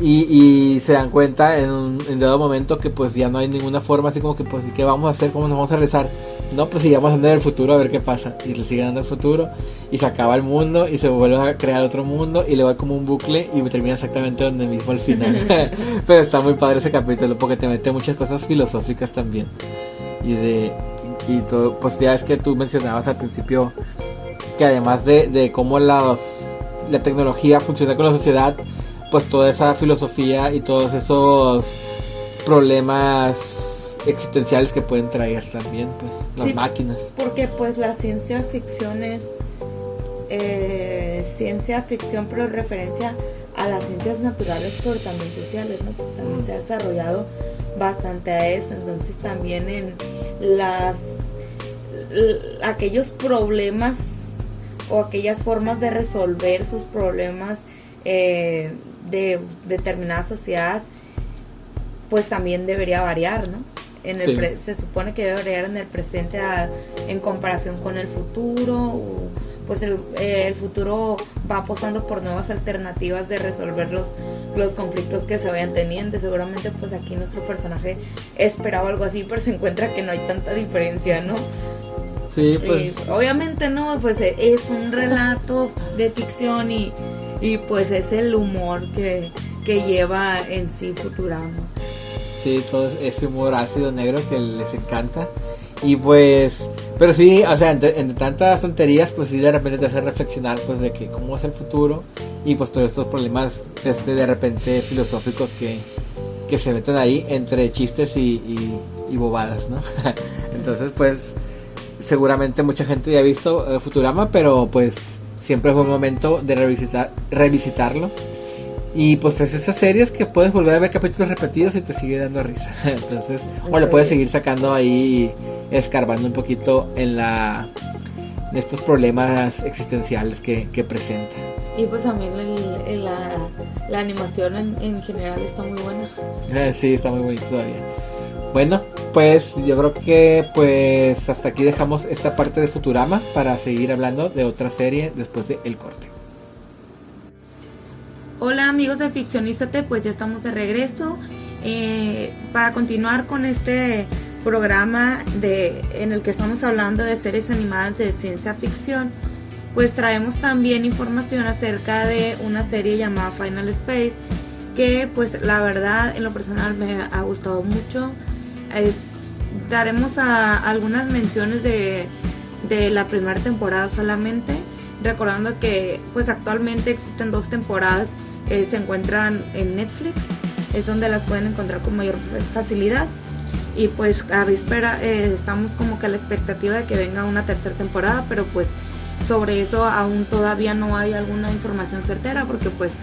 Y, se dan cuenta en un en dado momento que pues ya no hay ninguna forma así como que pues ¿qué vamos a hacer? ¿Cómo nos vamos a rezar? No, pues sigamos andando en el futuro a ver qué pasa. Y le siguen dando el futuro y se acaba el mundo y se vuelve a crear otro mundo y luego hay como un bucle y termina exactamente donde mismo al final. Pero está muy padre ese capítulo porque te mete muchas cosas filosóficas también. Y de y todo, pues ya es que tú mencionabas al principio que además de, de cómo la tecnología funciona con la sociedad, pues toda esa filosofía y todos esos problemas existenciales que pueden traer también pues las máquinas. porque pues la ciencia ficción es eh, ciencia ficción pero referencia a las ciencias naturales pero también sociales no pues también se ha desarrollado bastante a eso. Entonces también en las aquellos problemas o aquellas formas de resolver sus problemas eh, de determinada sociedad, pues también debería variar, ¿no? En el se supone que debe variar en el presente en comparación con el futuro, pues el, el, futuro va apostando por nuevas alternativas de resolver los, los conflictos que se vayan teniendo. Seguramente pues aquí nuestro personaje esperaba algo así, pero se encuentra que no hay tanta diferencia, ¿no? Sí, pues... obviamente no, pues es un relato de ficción y y pues es el humor que, lleva en sí Futurama. Sí, todo ese humor ácido negro que les encanta. Y pues, pero sí, o sea, entre, tantas tonterías, pues sí de repente te hace reflexionar pues de que cómo es el futuro y pues todos estos problemas este, de repente filosóficos que, se meten ahí entre chistes y, y, bobadas, ¿no? Entonces pues seguramente mucha gente ya ha visto eh, Futurama, pero pues siempre es un momento de revisitar, revisitarlo. Y pues es esas series que puedes volver a ver capítulos repetidos y te sigue dando risa. Entonces, o le puedes seguir sacando ahí, escarbando un poquito en la en estos problemas existenciales que, que presenta. Y pues también la, la, animación en, en, general está muy buena. Eh, sí, está muy bonito todavía. Bueno, pues yo creo que pues hasta aquí dejamos esta parte de Futurama para seguir hablando de otra serie después de El Corte. Hola amigos de Ficcionízate, pues ya estamos de regreso eh, para continuar con este programa de, en el que estamos hablando de series animadas de ciencia ficción. Pues traemos también información acerca de una serie llamada Final Space que pues la verdad en lo personal me ha gustado mucho daremos a, algunas menciones de, la primera temporada solamente, recordando que pues actualmente existen dos temporadas, eh, se encuentran en Netflix, es donde las pueden encontrar con mayor facilidad. Y pues a víspera eh, estamos como que a la expectativa de que venga una tercera temporada, pero pues sobre eso aún todavía no hay alguna información certera, porque pues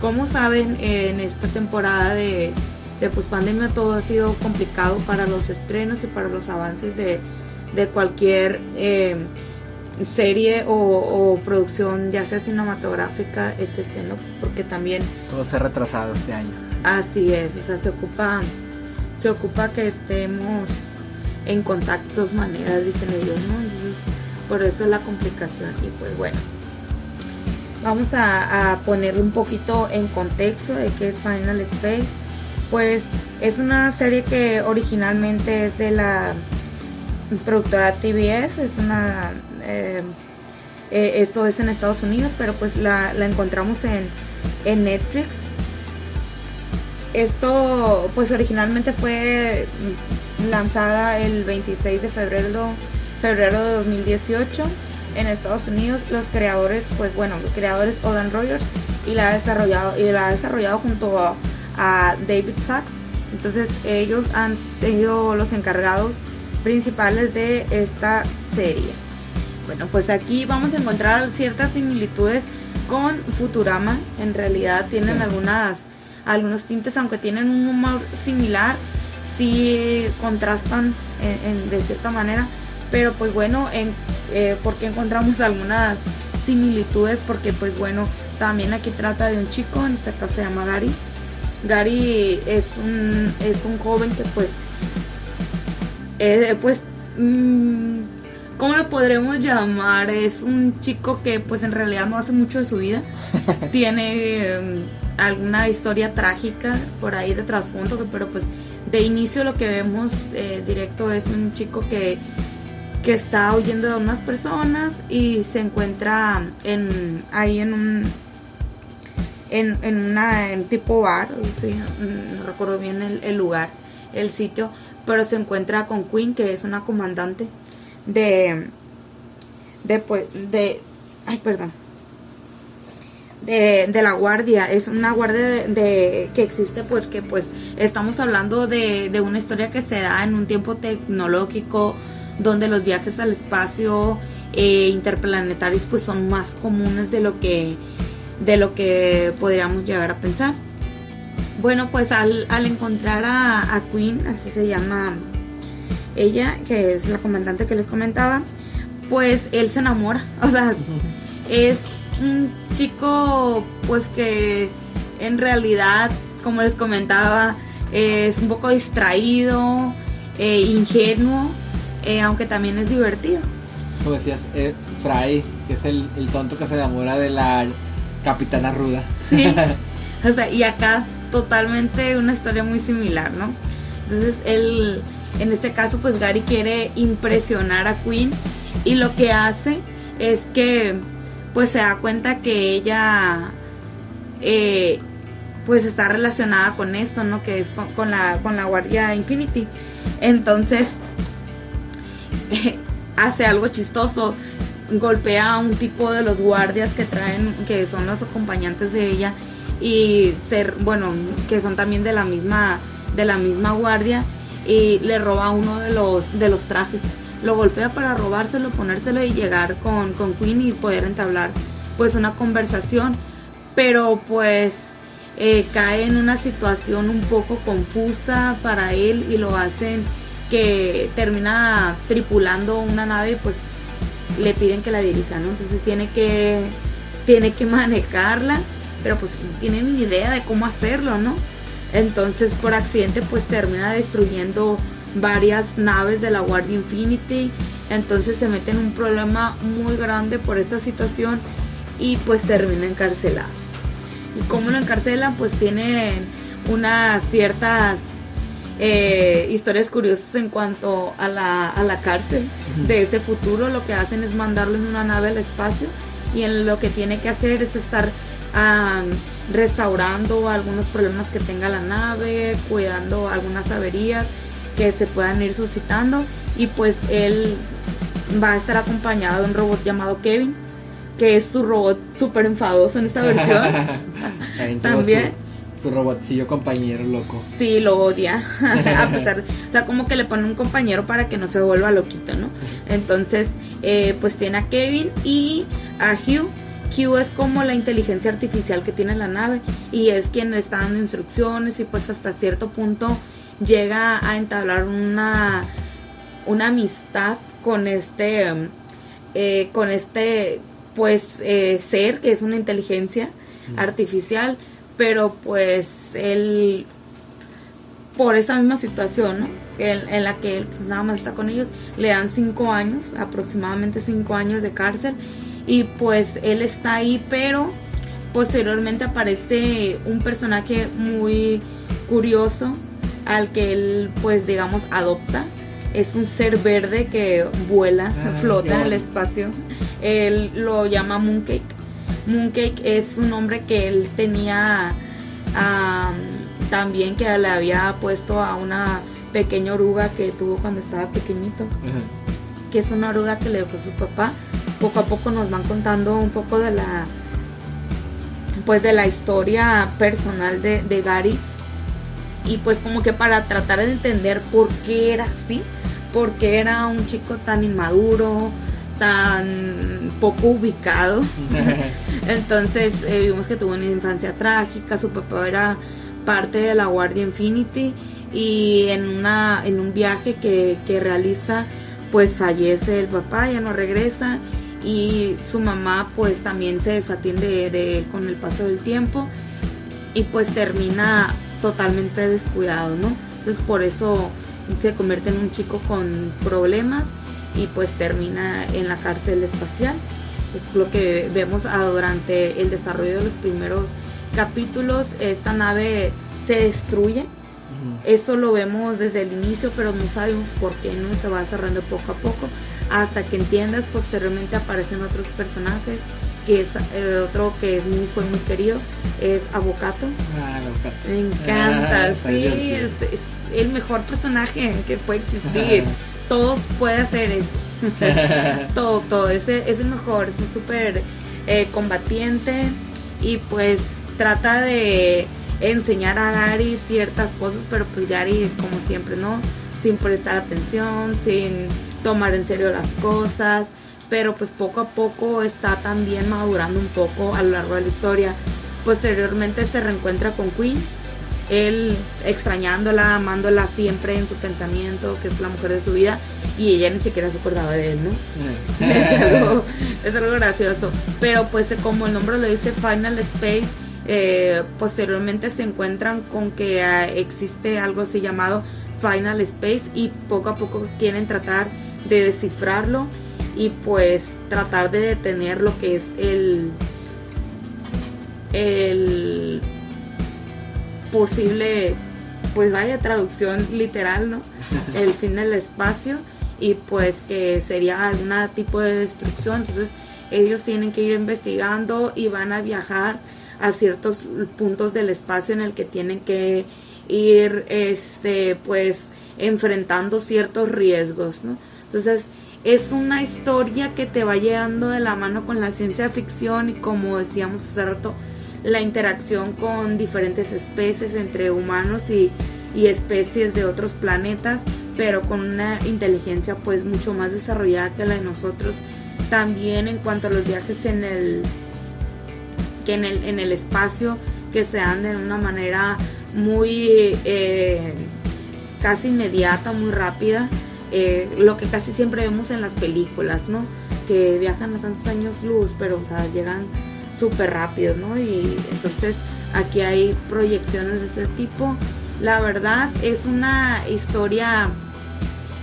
como saben en esta temporada de, de pues pandemia todo ha sido complicado para los estrenos y para los avances de, cualquier eh, serie o, producción, ya sea cinematográfica, etc. Pues porque también... Todo se ha retrasado este año. Así es, o sea, se ocupa, se ocupa que estemos en contacto de maneras, dicen ellos, ¿no? Entonces, por eso la complicación. Y pues bueno, vamos a, a poner un poquito en contexto de qué es Final Space pues es una serie que originalmente es de la productora TBS, es una... Eh, eh, esto es en Estados Unidos, pero pues la, encontramos en, Netflix. Esto pues originalmente fue lanzada el 26 de febrero, febrero de 2018 en Estados Unidos. Los creadores, pues bueno, los creadores Odan Rogers y la ha desarrollado y la ha desarrollado junto a a David Sachs. Entonces ellos han sido los encargados principales de esta serie. Bueno, pues aquí vamos a encontrar ciertas similitudes con Futurama. En realidad tienen Sí. algunas algunos tintes, aunque tienen un humor similar, sí contrastan en- en- de cierta manera. Pero pues bueno, en, eh, porque encontramos algunas similitudes, porque pues bueno, también aquí trata de un chico, en este caso se llama Gary. Gary es un, es un joven que pues, eh, pues, mm, ¿cómo lo podremos llamar? Es un chico que pues en realidad no hace mucho de su vida. Tiene eh, alguna historia trágica por ahí de trasfondo, pero pues de inicio lo que vemos eh, directo es un chico que, que está huyendo de unas personas y se encuentra en, ahí en un en, en una en tipo bar, sí, mm, no recuerdo bien el, el lugar, el sitio, pero se encuentra con Queen, que es una comandante de de pues de ay perdón de, de la guardia. Es una guardia de, que existe porque pues estamos hablando de, de una historia que se da en un tiempo tecnológico donde los viajes al espacio eh, interplanetarios pues son más comunes de lo que de lo que podríamos llegar a pensar. Bueno pues al, al encontrar a, a Queen así se llama ella que es la comandante que les comentaba pues él se enamora. O sea es un chico pues que en realidad como les comentaba es un poco distraído eh, ingenuo eh, aunque también es divertido. Como decías, eh, Fry, que es el, el tonto que se enamora de la capitana ruda. Sí. O sea, y acá totalmente una historia muy similar, ¿no? Entonces él, en este caso, pues Gary quiere impresionar a Queen y lo que hace es que pues se da cuenta que ella eh, pues está relacionada con esto, ¿no? Que es con, con la, con la Guardia Infinity. Entonces hace algo chistoso, golpea a un tipo de los guardias que traen, que son los acompañantes de ella y ser, bueno, que son también de la misma, de la misma guardia y le roba uno de los, de los trajes. Lo golpea para robárselo, ponérselo y llegar con, con Queen y poder entablar pues una conversación. Pero pues eh, cae en una situación un poco confusa para él y lo hacen que termina tripulando una nave pues le piden que la dirija, ¿no? Entonces tiene que, tiene que manejarla, pero pues no tiene ni idea de cómo hacerlo, ¿no? Entonces por accidente pues termina destruyendo varias naves de la Guardia Infinity, entonces se mete en un problema muy grande por esta situación y pues termina encarcelado. ¿Y cómo lo encarcelan? Pues tienen unas ciertas eh, historias curiosas en cuanto a la, a la cárcel de ese futuro. Lo que hacen es mandarlo en una nave al espacio y en lo que tiene que hacer es estar restaurando algunos problemas que tenga la nave, cuidando algunas averías que se puedan ir suscitando y pues él va a estar acompañado de un robot llamado Kevin que es su robot súper enfadoso en esta versión También. Su, robotcillo compañero loco. Sí, lo odia. a pesar, o sea, como que le pone un compañero para que no se vuelva loquito, ¿no? Entonces, eh, pues tiene a Kevin y a Hugh. Hugh es como la inteligencia artificial que tiene la nave y es quien le está dando instrucciones y pues hasta cierto punto llega a entablar una, una amistad con este, eh, con este, pues, eh, ser que es una inteligencia artificial, pero pues él por esa misma situación, ¿no? En, en la que él pues nada más está con ellos, le dan cinco años, aproximadamente cinco años de cárcel, y pues él está ahí, pero posteriormente aparece un personaje muy curioso al que él pues digamos adopta. Es un ser verde que vuela, Ah, flota en el espacio. Él lo llama Mooncake. Mooncake es un nombre que él tenía am, también que le había puesto a una pequeña oruga que tuvo cuando estaba pequeñito, que es una oruga que le dejó su papá. Poco a poco nos van contando un poco de la pues de la historia personal de, de Gary. Y pues como que para tratar de entender por qué era así, por qué era un chico tan inmaduro, tan poco ubicado. Entonces eh, vimos que tuvo una infancia trágica, su papá era parte de la Guardia Infinity y en, una, en un viaje que, que realiza pues fallece el papá, ya no regresa y su mamá pues también se desatiende de, él con el paso del tiempo y pues termina totalmente descuidado, ¿no? Entonces por eso se convierte en un chico con problemas y pues termina en la cárcel espacial. Es lo que vemos ah, durante el desarrollo de los primeros capítulos. Esta nave se destruye. Eso lo vemos desde el inicio, pero no sabemos por qué no se va cerrando poco a poco hasta que entiendas posteriormente aparecen otros personajes que es eh, otro que es muy fue muy querido es Avocato Ah, Avocato. me encanta Ah, sí es el mejor personaje que puede existir todo puede hacer eso. Todo todo. Ese es el mejor es un súper eh, combatiente y pues trata de enseñar a Gary ciertas cosas pero pues Gary como siempre no sin prestar atención sin tomar en serio las cosas pero pues poco a poco está también madurando un poco a lo largo de la historia. Posteriormente se reencuentra con Queen él extrañándola, amándola siempre en su pensamiento, que es la mujer de su vida, y ella ni siquiera se acordaba de él, ¿no? es, algo, es algo gracioso. Pero pues como el nombre lo dice, Final Space, eh, posteriormente se encuentran con que eh, existe algo así llamado Final Space y poco a poco quieren tratar de descifrarlo y pues tratar de detener lo que es el el posible pues vaya traducción literal no el fin del espacio y pues que sería algún tipo de destrucción entonces ellos tienen que ir investigando y van a viajar a ciertos puntos del espacio en el que tienen que ir este pues enfrentando ciertos riesgos ¿no? entonces es una historia que te va llevando de la mano con la ciencia ficción y como decíamos hace rato la interacción con diferentes especies entre humanos y, especies de otros planetas, pero con una inteligencia pues mucho más desarrollada que la de nosotros. También en cuanto a los viajes en el, que en el, en el espacio, que se dan de una manera muy eh, casi inmediata, muy rápida, eh, lo que casi siempre vemos en las películas, ¿no? Que viajan a tantos años luz, pero o sea, llegan súper rápido, ¿no? Y entonces aquí hay proyecciones de este tipo. La verdad es una historia,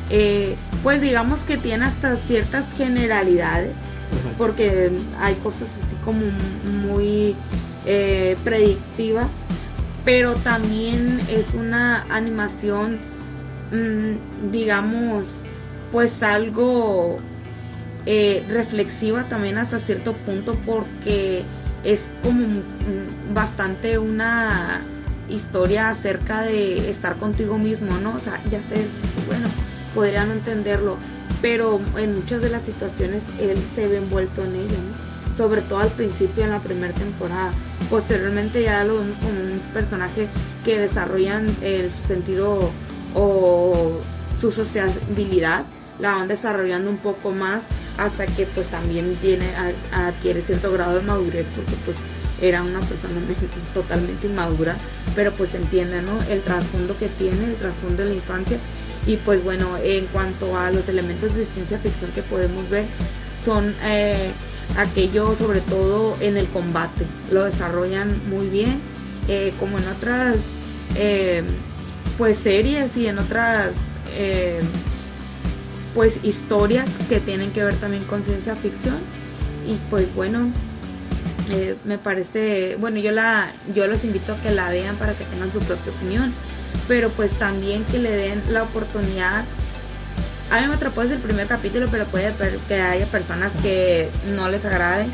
eh, pues digamos que tiene hasta ciertas generalidades, porque hay cosas así como muy eh, predictivas, pero también es una animación, mmm, digamos, pues algo eh, reflexiva también hasta cierto punto porque es como bastante una historia acerca de estar contigo mismo, ¿no? O sea, ya sé, bueno, podría no entenderlo, pero en muchas de las situaciones él se ve envuelto en ello, ¿no? Sobre todo al principio en la primera temporada. Posteriormente ya lo vemos como un personaje que desarrollan eh, su sentido o su sociabilidad, la van desarrollando un poco más hasta que pues también tiene adquiere cierto grado de madurez porque pues era una persona totalmente inmadura pero pues entiende no el trasfondo que tiene el trasfondo de la infancia. Y pues bueno en cuanto a los elementos de ciencia ficción que podemos ver son eh, aquello sobre todo en el combate. Lo desarrollan muy bien eh, como en otras eh, pues series y en otras pues historias que tienen que ver también con ciencia ficción. Y pues bueno eh, me parece bueno yo la yo los invito a que la vean para que tengan su propia opinión. Pero pues también que le den la oportunidad. A mí me atrapó desde el primer capítulo pero puede que haya personas que no les agrade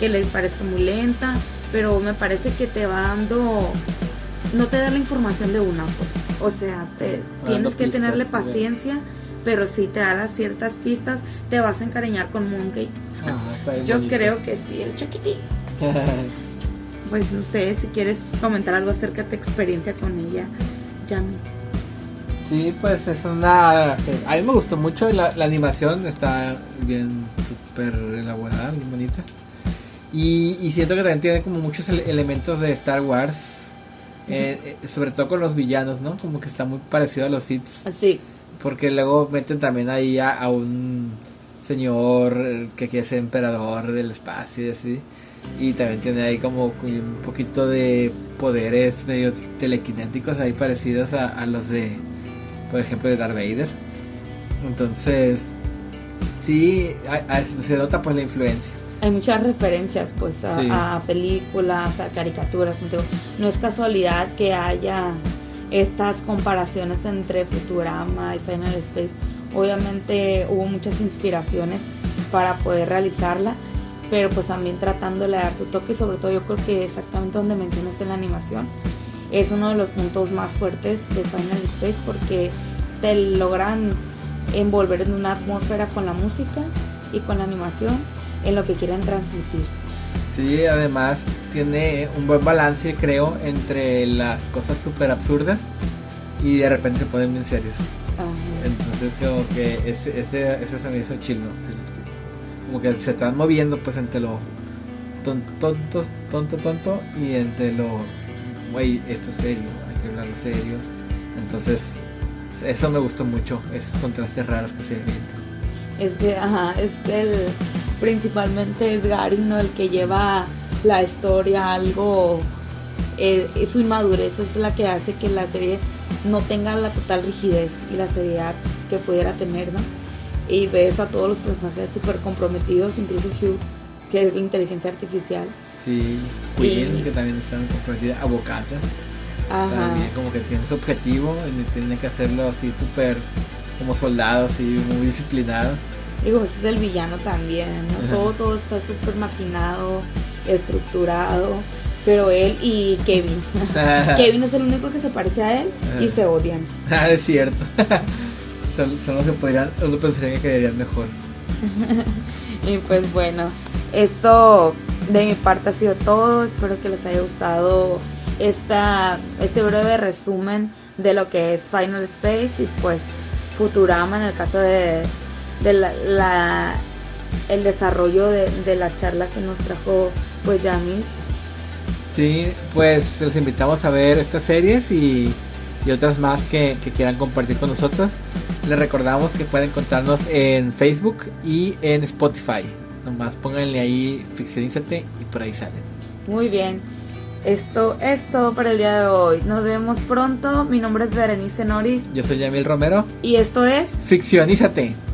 que les parezca muy lenta pero me parece que te va dando no te da la información de una pues. O sea te, tienes que tenerle paciencia pero si te da las ciertas pistas, te vas a encariñar con Mooncake. Ah, Yo bonito. creo que sí, el chiquitín. pues no sé si quieres comentar algo acerca de tu experiencia con ella, Yami. Sí, pues es una... A mí me gustó mucho, la, la animación está bien súper elaborada, bien bonita. Y, y, siento que también tiene como muchos elementos de Star Wars. Eh, eh, sobre todo con los villanos, ¿no? Como que está muy parecido a los Sith. Sí. Porque luego meten también ahí a, un señor que quiere ser emperador del espacio y así. Y también tiene ahí como un poquito de poderes medio telequinéticos ahí parecidos a, los de, por ejemplo, de Darth Vader. Entonces, sí, se nota pues la influencia hay muchas referencias pues a, películas, a caricaturas. No es casualidad que haya estas comparaciones entre Futurama y Final Space. Obviamente hubo muchas inspiraciones para poder realizarla, pero pues también tratando de dar su toque, sobre todo yo creo que exactamente donde mencionas en la animación, es uno de los puntos más fuertes de Final Space porque te logran envolver en una atmósfera con la música y con la animación en lo que quieren transmitir. Sí, además tiene un buen balance, creo, entre las cosas súper absurdas y de repente se ponen bien serios. Entonces como que ese, ese, ese se me hizo chido. Como que se están moviendo pues entre lo tonto, tonto, tonto y entre lo, güey, esto es serio, hay que hablarlo serio. Entonces eso me gustó mucho, esos contrastes raros que se ven. Es que, ajá, es el principalmente es Gary, ¿no? El que lleva la historia algo, eh, su inmadurez es la que hace que la serie no tenga la total rigidez y la seriedad que pudiera tener, ¿no? Y ves a todos los personajes súper comprometidos, incluso Hugh, que es la inteligencia artificial. Sí, Queen, que también está muy comprometida, Abocata. También como que tiene su objetivo y tiene que hacerlo así súper como soldado, así muy disciplinado. Digo, ese es el villano también, ¿no? Todo, todo está súper maquinado, estructurado. Pero él y Kevin. Kevin es el único que se parece a él y se odian. Ah, es cierto. son, los que podrían, uno pensaría que quedarían mejor. y pues bueno, esto de mi parte ha sido todo. Espero que les haya gustado esta, este breve resumen de lo que es Final Space y pues Futurama en el caso de de la, el desarrollo de, la charla que nos trajo pues Yamil. Sí, pues los invitamos a ver estas series y, otras más que, quieran compartir con nosotros. Les recordamos que pueden contarnos en Facebook y en Spotify. Nomás pónganle ahí Ficcionízate y por ahí salen. Muy bien. Esto es todo para el día de hoy. Nos vemos pronto. Mi nombre es Berenice Noris. Yo soy Yamil Romero. Y esto es Ficcionízate.